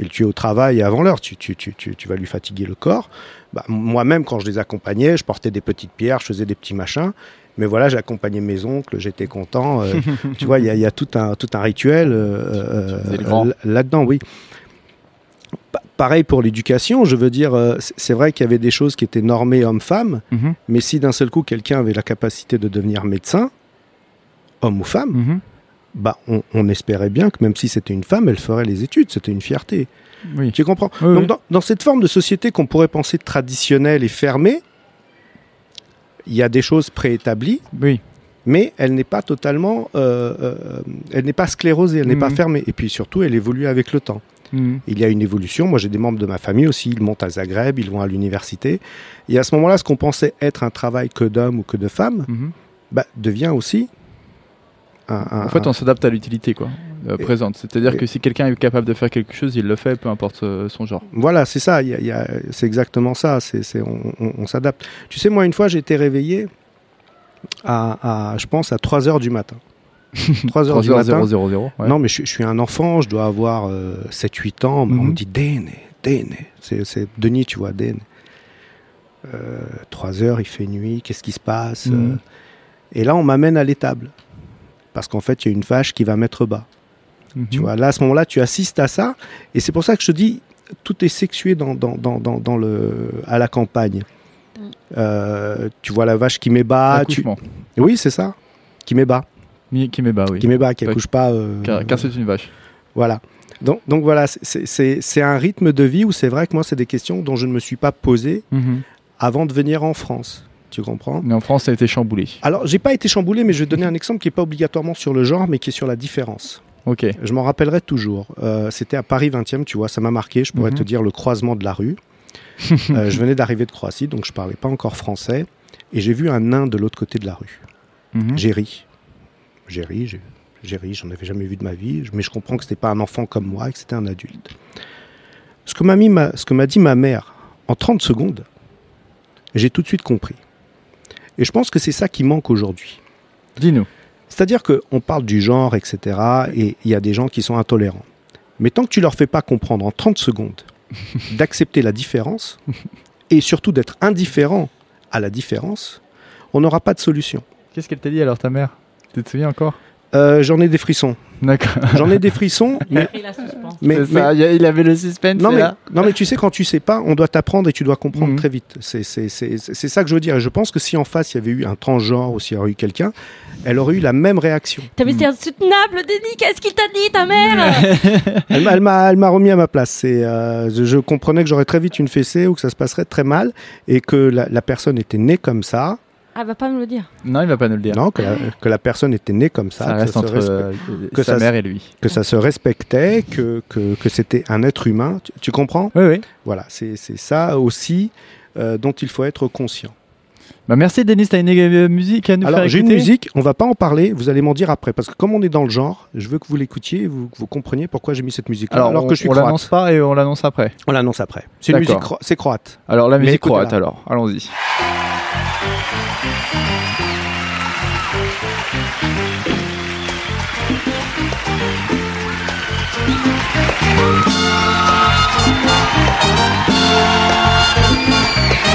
et le tuer au travail avant l'heure. Tu, tu, tu, tu, tu vas lui fatiguer le corps. Bah, moi-même, quand je les accompagnais, je portais des petites pierres, je faisais des petits machins. Mais voilà, j'accompagnais mes oncles, j'étais content. euh, tu vois, il y a, il y a tout un, tout un rituel euh, là-dedans, oui. Pa- Pareil pour l'éducation, je veux dire, euh, c'est- vrai qu'il y avait des choses qui étaient normées homme-femme, Mhm. mais si d'un seul coup quelqu'un avait la capacité de devenir médecin, homme ou femme, Mhm. bah on, on espérait bien que même si c'était une femme, elle ferait les études, c'était une fierté. Oui. Tu comprends? Oui, Donc oui. Dans, dans cette forme de société qu'on pourrait penser traditionnelle et fermée, il y a des choses préétablies, Oui. mais elle n'est pas totalement, euh, euh, elle n'est pas sclérosée, elle n'est pas Mhm. fermée, et puis surtout elle évolue avec le temps. Mhm. Il y a une évolution. Moi, j'ai des membres de ma famille aussi. Ils montent à Zagreb, ils vont à l'université. Et à ce moment-là, ce qu'on pensait être un travail que d'hommes ou que de femmes, bah, devient aussi un. un- En fait, on s'adapte à l'utilité quoi, euh, présente. C'est-à-dire que si quelqu'un est capable de faire quelque chose, il le fait, peu importe euh, son genre. Voilà, c'est ça. y a- il y a- c'est exactement ça. C'est, c'est- on, on- on s'adapte. Tu sais, moi, une fois, j'ai été réveillé à, à, je pense, à 3 heures du matin. 3 heures du matin. 000. ouais. Non, mais je, je suis un enfant, je dois avoir 7-8 ans. mais On Mhm. me dit Dene, Dene. C'est, Denis, tu vois, Dene. Euh, 3 heures, il fait nuit, qu'est-ce qui se passe Mhm. Euh, Et là, on m'amène à l'étable. Parce qu'en fait, il y a une vache qui va mettre bas. Tu vois, là, à ce moment-là, tu assistes à ça. Et c'est pour ça que je te dis, tout est sexué dans, dans, dans, dans, dans le, à la campagne. Euh, tu vois la vache qui met bas. Tu... Oui, c'est ça. Qui met bas. Bas, oui. Bas, qui Ouais. accouche pas. euh, Car, car c'est une vache. Voilà. Donc, donc voilà, c'est- un rythme de vie où c'est vrai que moi, c'est des questions dont je ne me suis pas posé avant de venir en France. Tu comprends? Mais en France, ça a été chamboulé. Alors, j'ai pas été chamboulé, mais je vais donner un exemple qui n'est pas obligatoirement sur le genre, mais qui est sur la différence. Ok. Je m'en rappellerai toujours. Euh, C'était à Paris 20e, tu vois, ça m'a marqué. Je pourrais Mhm. te dire le croisement de la rue. Euh, je venais d'arriver de Croatie, donc je parlais pas encore français. Et j'ai vu un nain de l'autre côté de la rue. Mhm. J'ai ri. J'ai ri, j'ai- j'ai ri, j'en avais jamais vu de ma vie. Mais je comprends que c'était pas un enfant comme moi et que c'était un adulte. Ce que m'a mis ma- ce que m'a dit ma mère en 30 secondes, j'ai tout de suite compris. Et je pense que c'est ça qui manque aujourd'hui. Dis-nous. C'est-à-dire qu'on parle du genre, etc. Et il y a des gens qui sont intolérants. Mais tant que tu leur fais pas comprendre en 30 secondes d'accepter la différence, et surtout d'être indifférent à la différence, on n'aura pas de solution. Qu'est-ce qu'elle t'a dit alors, ta mère? Tu te souviens encore Euh, J'en ai des frissons. D'accord. J'en ai des frissons, mais, Pris la suspense. mais, C'est ça, il avait le suspense. non, mais, là. non, mais tu sais, quand tu sais pas, on doit t'apprendre et tu dois comprendre Mhm. très vite. C'est c'est- c'est- c'est ça que je veux dire. Et je pense que si en face, il y avait eu un transgenre ou s'il y aurait eu quelqu'un, elle aurait eu la même réaction. T'as vu, c'est insoutenable, Denis. Qu'est-ce qu'il t'a dit, ta mère Elle m'a- elle remis à ma place. C'est, euh, je, je comprenais que j'aurais très vite une fessée ou que ça se passerait très mal et que la, la personne était née comme ça. Elle va pas me le dire. Non, il va pas nous le dire. Non, que la, que la personne était née comme ça. ça que reste se entre euh, que sa ça- mère et lui. que ça se respectait, que, que, que c'était un être humain. Tu, tu comprends? Oui, oui. Voilà, c'est c'est ça aussi euh, dont il faut être conscient. Bah, merci, Denis. T'as une euh, musique à nous Alors faire j'ai une écouter? musique, on va pas en parler, vous allez m'en dire après, parce que comme on est dans le genre, je veux que vous l'écoutiez, vous, que vous compreniez pourquoi j'ai mis cette musique. Alors, alors on, que je suis on croate. l'annonce pas et on l'annonce après. On l'annonce après. C'est une D'accord. musique, cro- c'est croate. Alors, la musique croate, alors. Allons-y.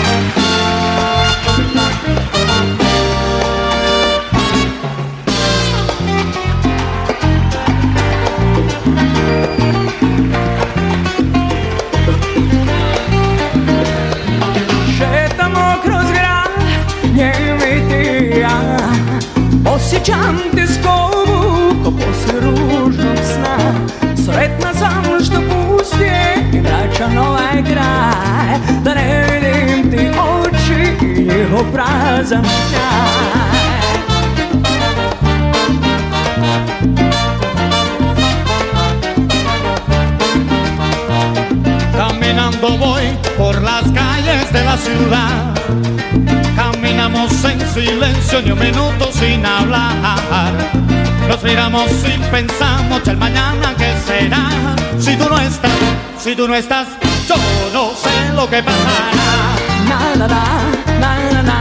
Thank pensamos el mañana que será. Si tú no estás, si tú no estás, yo no sé lo que pasará. Na, na, na,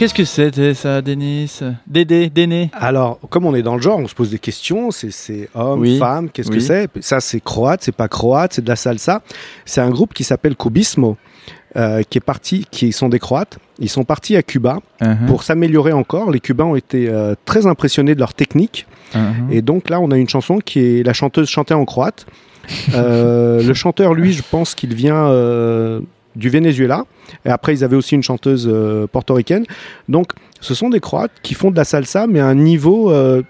qu'est-ce que c'était ça, Denis? Dédé, Déné Alors, comme on est dans le genre, on se pose des questions. C'est- homme, Oui. femme, qu'est-ce que c'est? Ça, c'est croate, c'est pas croate, c'est de la salsa. C'est un groupe qui s'appelle Kubismo. euh, qui est parti, qui sont des Croates. Ils sont partis à Cuba Mhm. pour s'améliorer encore. Les Cubains ont été euh, très impressionnés de leur technique. Mhm. Et donc là, on a une chanson qui est la chanteuse chantait en croate. Euh, le chanteur, lui, je pense qu'il vient du Venezuela. Et après, ils avaient aussi une chanteuse euh, portoricaine. Donc, ce sont des Croates qui font de la salsa, mais à un niveau, euh,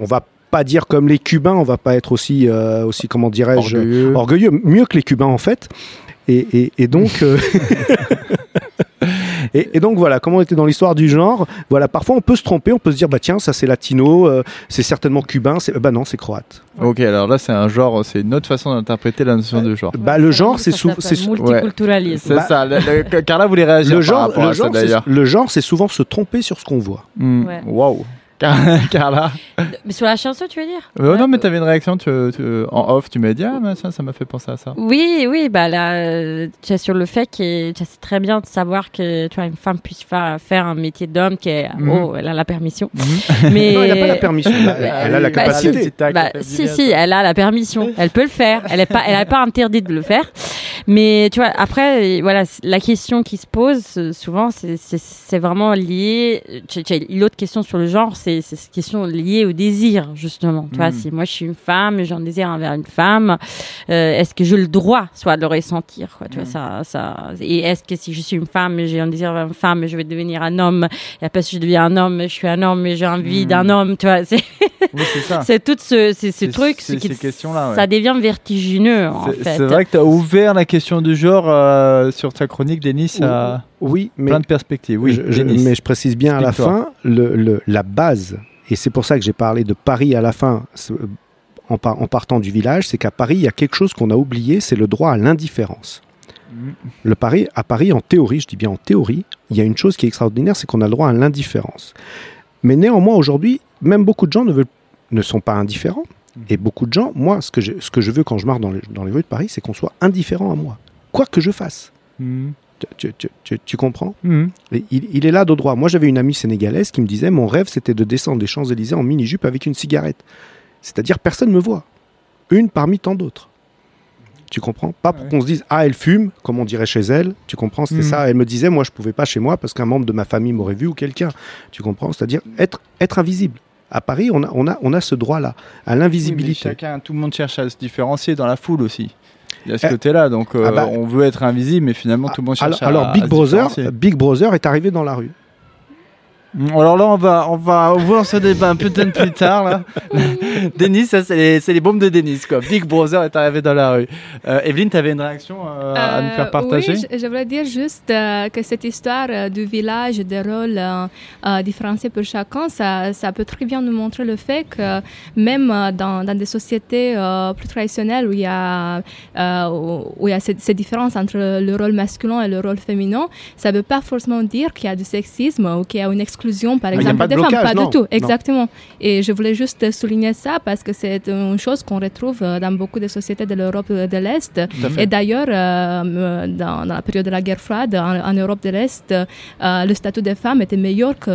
on va pas dire comme les Cubains, on va pas être aussi, euh, aussi comment dirais-je, Orgueilleux. orgueilleux, mieux que les Cubains en fait. Et, et- et donc, euh, et, et donc voilà, comme on était dans l'histoire du genre, voilà, parfois on peut se tromper, on peut se dire bah tiens, ça c'est latino, euh, c'est certainement cubain, c'est bah non, c'est croate. Ok, alors là, c'est un genre, c'est une autre façon d'interpréter la notion de genre. Bah le genre, c'est souvent, c'est multiculturalisme. C'est Bah, ça. le- le- Carla voulait réagir le par genre, rapport le à ça genre, le genre, c'est souvent se tromper sur ce qu'on voit. Hmm. Ouais. Waouh. Car- Carla. Mais sur la chanson, tu veux dire Euh, non, mais t'avais une réaction tu, tu- en off. Tu m'as dit, ah, mais ça, ça m'a fait penser à ça. Oui, oui, bah là, euh, tu es sur le fait que tu c'est très bien de savoir que tu vois, une femme puisse fa- faire un métier d'homme qui est, Mhm. oh, elle a la permission. Mais Non, elle n'a pas la permission, elle a- elle a la Bah, capacité. si, bah, si, si, elle a la permission, elle peut le faire. Elle est pas, elle n'est pas interdite de le faire. Mais tu vois, après, voilà, la question qui se pose euh, souvent, c'est- vraiment lié. L'autre question sur le genre, c'est cette question liée au désir, justement. Tu vois, Mm. si moi je suis une femme, et j'ai un désir envers une femme, euh, est-ce que j'ai le droit, soit de le ressentir, quoi, tu vois, ça, ça. Et est-ce que si je suis une femme, et j'ai un désir envers une femme, je vais devenir un homme, et après si je deviens un homme, je suis un homme, et j'ai envie Mm. d'un homme, tu vois, c'est. Oui, c'est tout ce, ces, ces trucs, qui- ces questions-là, ouais. ça devient vertigineux en C'est fait. c'est vrai que tu as ouvert la question du genre euh, sur ta chronique, Denis, à Oui, mais plein de perspectives. Oui, je- je- Denis. mais je précise bien à la fin, le, le- la base, et c'est pour ça que j'ai parlé de Paris à la fin, c'est- en, par- en partant du village, c'est qu'à Paris, il y a quelque chose qu'on a oublié, c'est le droit à l'indifférence. Mhm. Le Paris, à Paris, en théorie, je dis bien en théorie, il y a une chose qui est extraordinaire, c'est qu'on a le droit à l'indifférence. Mais néanmoins, aujourd'hui, même beaucoup de gens ne, veulent, ne sont pas indifférents. Et beaucoup de gens, moi, ce que je, ce que je veux quand je marche dans les, dans les rues de Paris, c'est qu'on soit indifférent à moi. Quoi que je fasse. Mhm. Tu, tu- tu- tu- comprends? Et il, il est là de droit. Moi, j'avais une amie sénégalaise qui me disait Mon rêve, c'était de descendre les Champs-Élysées en mini-jupe avec une cigarette. C'est-à-dire, personne ne me voit. Une parmi tant d'autres. Tu comprends? Pas pour Ouais. qu'on se dise Ah, elle fume, comme on dirait chez elle. Tu comprends? C'était ça. Elle me disait Moi, je pouvais pas chez moi parce qu'un membre de ma famille m'aurait vu ou quelqu'un. Tu comprends? C'est-à-dire être, être invisible. À Paris, on a, on a, on a ce droit-là, à Oui, l'invisibilité. chacun, tout le monde cherche à se différencier dans la foule aussi. Il y a ce Eh, côté-là, donc euh, ah bah- on veut être invisible, mais finalement tout le monde cherche alors, à, alors Big à se Brother. Big Brother est arrivé dans la rue. Mm, Alors là, on va, on va ouvrir ce débat peut-être plus tard. Là. Denis, ça, c'est les, c'est les bombes de Denis. Quoi. Big Brother est arrivé dans la rue. Euh, Evelyne, tu avais une réaction euh, à nous faire Euh, partager? Oui, je, je voulais dire juste euh, que cette histoire euh, du village, des rôles euh, euh, différenciés pour chacun, ça, ça peut très bien nous montrer le fait que même euh, dans, dans des sociétés euh, plus traditionnelles où il y a, euh, où où il y a cette, cette différence entre le rôle masculin et le rôle féminin, ça ne veut pas forcément dire qu'il y a du sexisme ou qu'il y a une exclusion, par exemple, pas de des femmes. blocage, Pas non, du tout, non. exactement. Et je voulais juste souligner ça parce que c'est une chose qu'on retrouve euh, dans beaucoup de sociétés de l'Europe de l'Est. Et d'ailleurs, euh, dans, dans la période de la guerre froide, en, en Europe de l'Est, euh, le statut des femmes était meilleur que.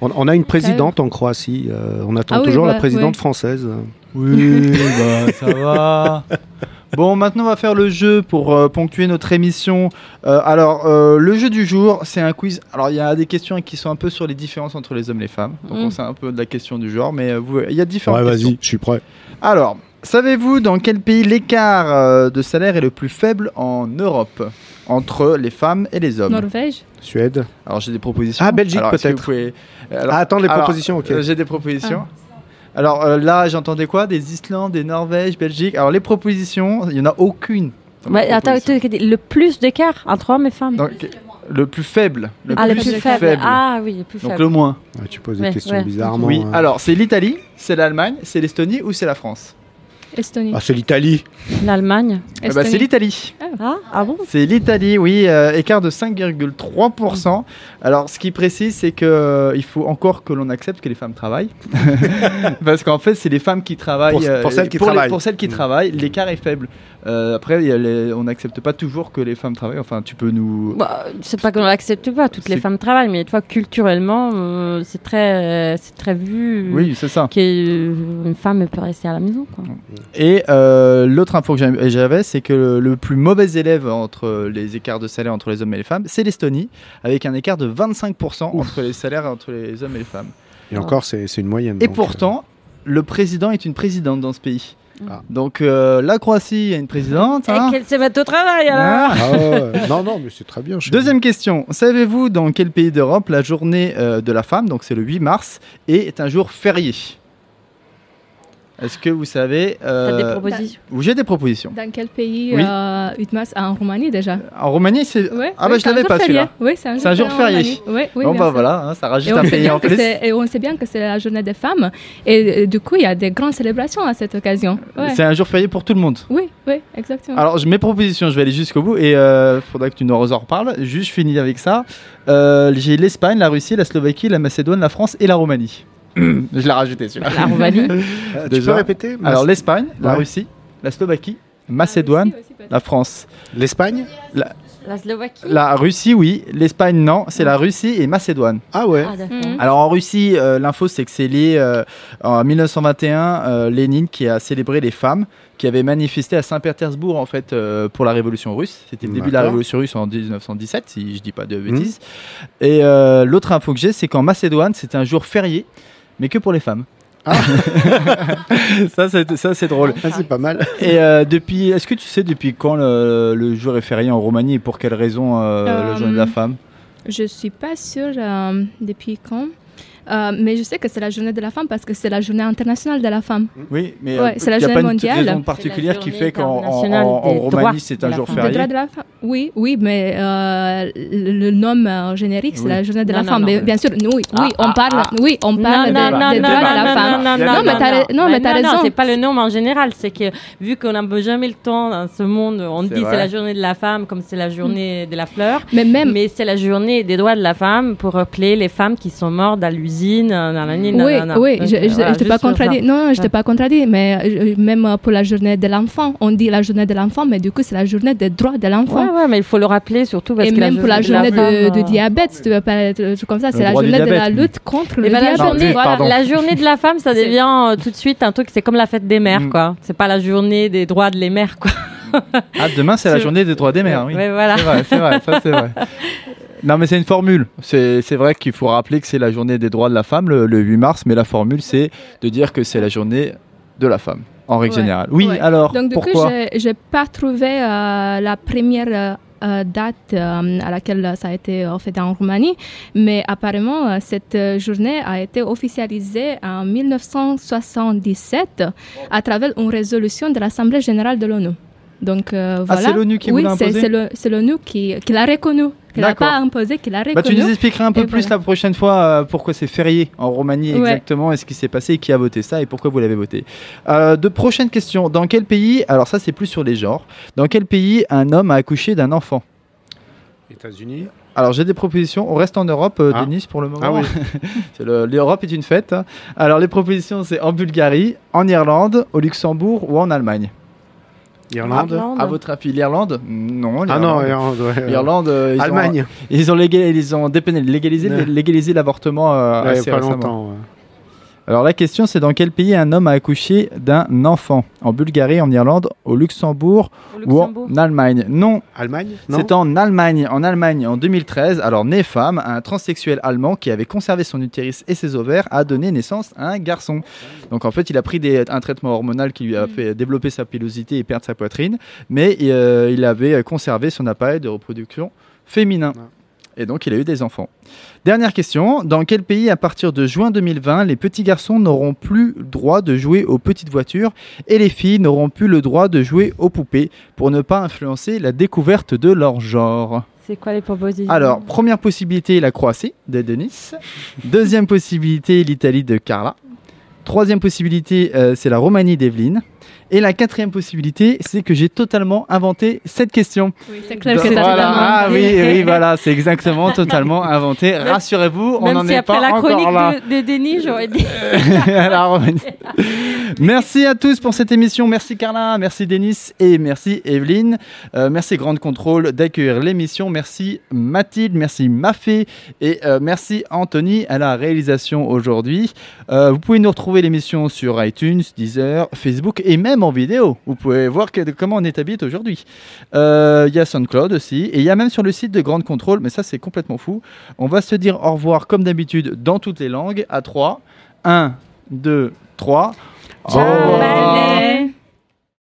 On, on a une présidente en Croatie. euh, on attend Ah oui, toujours la présidente française. Oui, bah, ça va. Bon, maintenant on va faire le jeu pour euh, ponctuer notre émission. Euh, alors, euh, le jeu du jour, c'est un quiz. Alors, il y a des questions qui sont un peu sur les différences entre les hommes et les femmes. Donc, Mm. on sait un peu de la question du genre, mais euh, vous- il y a différentes Ouais, questions. vas-y, je suis prêt. Alors, savez-vous dans quel pays l'écart euh, de salaire est le plus faible en Europe entre les femmes et les hommes? Norvège. Suède. Alors, j'ai des propositions. Ah, Belgique, peut-être. vous pouvez- Alors, Ah, attends, les alors, propositions, ok. euh, j'ai des propositions. Alors euh, là, j'entendais quoi? Des Islandes, des Norvèges, Belgique. Alors les propositions, il n'y en a aucune. attends, le plus d'écart entre hommes et femmes? Donc, le plus faible. Le ah, le plus, plus faible. Ah oui, le plus Donc faible. le moins. Ouais, tu poses des Ouais, questions ouais. bizarrement. Oui. hein. Alors c'est l'Italie, c'est l'Allemagne, c'est l'Estonie ou c'est la France? Estonie. Ah, c'est l'Italie. L'Allemagne. Eh ben, C'est l'Italie. Ah, ah bon? C'est l'Italie, oui, euh, écart de 5,3%. Alors, ce qui précise, c'est que euh, il faut encore que l'on accepte que les femmes travaillent, parce qu'en fait, c'est les femmes qui travaillent. Pour- pour euh, celles qui travaillent. pour celles qui Mm. travaillent, l'écart est faible. Euh, après, il y a les- on n'accepte pas toujours que les femmes travaillent. Enfin, tu peux nous. Bah, c'est pas qu'on l'accepte pas, toutes les femmes travaillent, mais toi, culturellement, euh, c'est très, c'est très vu Oui, c'est ça. qu'une femme peut rester à la maison. Quoi. Et euh, l'autre info que j'avais- c'est que le, le plus mauvais élève entre les écarts de salaire entre les hommes et les femmes, c'est l'Estonie, avec un écart de 25% entre les salaires entre les hommes et les femmes. Et encore, c'est une moyenne. Et donc, pourtant, le président est une présidente dans ce pays. Ah. Donc euh, la Croatie a une présidente. hein. Et qu'elle se mette au travail alors Ah ouais. non, non, mais c'est très bien. Deuxième question. Savez-vous dans quel pays d'Europe la journée euh, de la femme, donc c'est le 8 mars, est un jour férié? Est-ce que vous savez euh, des propositions J'ai des propositions. Dans quel pays Oui. euh, 8 mars En Roumanie déjà. En Roumanie, c'est. Ouais, ah bah je un l'avais pas celui-là. Oui, c'est un jour férié. Oui, oui, bon bah voilà, hein, ça rajoute un pays en plus. et on sait bien que c'est la journée des femmes. Et euh, du coup, il y a des grandes célébrations à cette occasion. Ouais. C'est un jour férié pour tout le monde. Oui, oui, exactement. Alors, mes propositions, je vais aller jusqu'au bout et il faudra que tu nous en reparles. Juste, je finis avec ça. Euh, J'ai l'Espagne, la Russie, la Slovaquie, la Macédoine, la France et la Roumanie. Je l'ai rajouté celui-là. La Roumanie Euh, tu Déjà. peux répéter Alors, l'Espagne, la. Russie, la Slovaquie, Macédoine, la France. L'Espagne La, La Slovaquie la Russie, oui. L'Espagne, non. C'est la Russie et Macédoine. Ah ouais. Ah. Mhm. Alors en Russie, euh, l'info c'est que c'est lié euh, en 1921, euh, Lénine qui a célébré les femmes qui avaient manifesté à Saint-Pétersbourg en fait euh, pour la révolution russe. C'était le début de la révolution russe en 1917 si je dis pas de bêtises. Et euh, l'autre info que j'ai c'est qu'en Macédoine c'était un jour férié mais que pour les femmes. ça c'est ça c'est drôle. Ah, c'est pas mal. Et euh, depuis, est-ce que tu sais depuis quand le, le jour est férié en Roumanie et pour quelle raison euh, la Euh, journée de la femme? Je suis pas sûre euh, depuis quand. Euh, mais je sais que c'est la journée de la femme parce que c'est la journée internationale de la femme. Oui, mais Ouais, euh, c'est la il n'y a journée pas une mondiale. raison particulière qui journée fait qu'en Roumanie c'est de un la jour férié. droits de la femme Oui, oui, mais euh, le, nom euh, générique, c'est Oui. la journée de Non, la non, femme. non. Mais bien sûr, nous, oui, Ah, oui, on ah, parle, ah. oui, on parle non, des, non, des non, droits de la non, femme. non, non, Non, mais t'as ra- non, mais t'as non, raison. c'est pas le nom en général. C'est que vu qu'on n'a jamais le temps dans ce monde, on dit c'est la journée de la femme comme c'est la journée de la fleur. Mais même, Mais c'est la journée des droits de la femme pour rappeler les femmes qui sont mortes à l'usine. Euh, nanani, oui, nanana. oui, je ne voilà, t'ai pas contredit. Non, non, je t'ai Ouais. pas contredit, mais euh, même euh, pour la journée de l'enfant, on dit la journée de l'enfant, mais du coup, c'est la journée des droits de l'enfant. Ouais, ouais, mais il faut le rappeler surtout parce Et que même pour la journée de, de diabète, si tu veux pas être comme ça, Le c'est la journée de la oui. lutte contre le Eh ben, la, diabète. la journée de la femme, ça devient tout de suite un truc, c'est comme la fête des mères, Mm. quoi. C'est pas la journée des droits de les mères, quoi. Ah, demain c'est la journée des droits des mères, oui. Ouais, voilà. C'est vrai, c'est vrai, ça c'est vrai. Non mais c'est une formule. C'est vrai qu'il faut rappeler que c'est la journée des droits de la femme le, le 8 mars, mais la formule c'est de dire que c'est la journée de la femme en règle Ouais. générale. Oui, Ouais. alors Donc, du pourquoi coup, j'ai- j'ai pas trouvé euh, la première euh, date euh, à laquelle ça a été fait en Roumanie, mais apparemment, cette journée a été officialisée en 1977 à travers une résolution de l'Assemblée générale de l'ONU. Donc euh, Ah, voilà. c'est l'ONU qui vous oui, l'a c'est- imposé c'est l'ONU qui, qui l'a reconnu, qui l'a pas imposé, qui l'a reconnu. bah, tu nous expliqueras un peu Et plus voilà. la prochaine fois euh, pourquoi c'est férié en Roumanie Ouais. exactement, et ce qui s'est passé, et qui a voté ça et pourquoi vous l'avez voté. Euh, de prochaines questions. Dans quel pays, alors ça c'est plus sur les genres, dans quel pays un homme a accouché d'un enfant? États-Unis. Alors j'ai des propositions. On reste en Europe, euh, Ah. Denis, pour le moment. Ah oui. Le- L'Europe est une fête. hein. Alors les propositions, c'est en Bulgarie, en Irlande, au Luxembourg ou en Allemagne? Irlande. Irlande. À votre avis, l'Irlande? Non. Ah non, l'Irlande. Irlande. ouais. Euh, ils ont- Allemagne. ils ont, léga- ils ont légalisé, l'avortement euh, Ouais, assez pas récemment. longtemps. ouais. Alors la question, c'est dans quel pays un homme a accouché d'un enfant? En Bulgarie, en Irlande, au Luxembourg, Au ou en Allemagne? Non, Allemagne? Non. C'est en Allemagne. En Allemagne, en 2013, alors né femme, un transsexuel allemand qui avait conservé son utérus et ses ovaires a donné naissance à un garçon. Donc en fait, il a pris des- un traitement hormonal qui lui a fait développer sa pilosité et perdre sa poitrine, mais euh, il avait conservé son appareil de reproduction féminin. Et donc, il a eu des enfants. Dernière question. Dans quel pays, à partir de juin 2020, les petits garçons n'auront plus le droit de jouer aux petites voitures et les filles n'auront plus le droit de jouer aux poupées pour ne pas influencer la découverte de leur genre? C'est quoi les propositions? Alors, première possibilité, la Croatie de Denis. Deuxième possibilité, l'Italie de Carla. Troisième possibilité, euh, c'est la Roumanie d'Evelyne. Et la quatrième possibilité, c'est que j'ai totalement inventé cette question. Oui, c'est clair que voilà. Ah oui, oui, voilà, c'est exactement totalement inventé. Même- Rassurez-vous, on Même n'en si est après pas la encore chronique là. de, de Denis, j'aurais dit. Merci à tous pour cette émission. Merci Carla, merci Denis et merci Evelyne. Euh, merci Grande Contrôle d'accueillir l'émission. Merci Mathilde, merci Mafé et euh, merci Anthony à la réalisation aujourd'hui. Euh, vous pouvez nous retrouver l'émission sur iTunes, Deezer, Facebook et et même en vidéo. Vous pouvez voir que- comment on est habillé aujourd'hui. Euh, Il y a SoundCloud aussi, et il y a même sur le site de Grande Contrôle, mais ça c'est complètement fou. On va se dire au revoir comme d'habitude dans toutes les langues à 3. 1, 2, 3. Ciao, belle.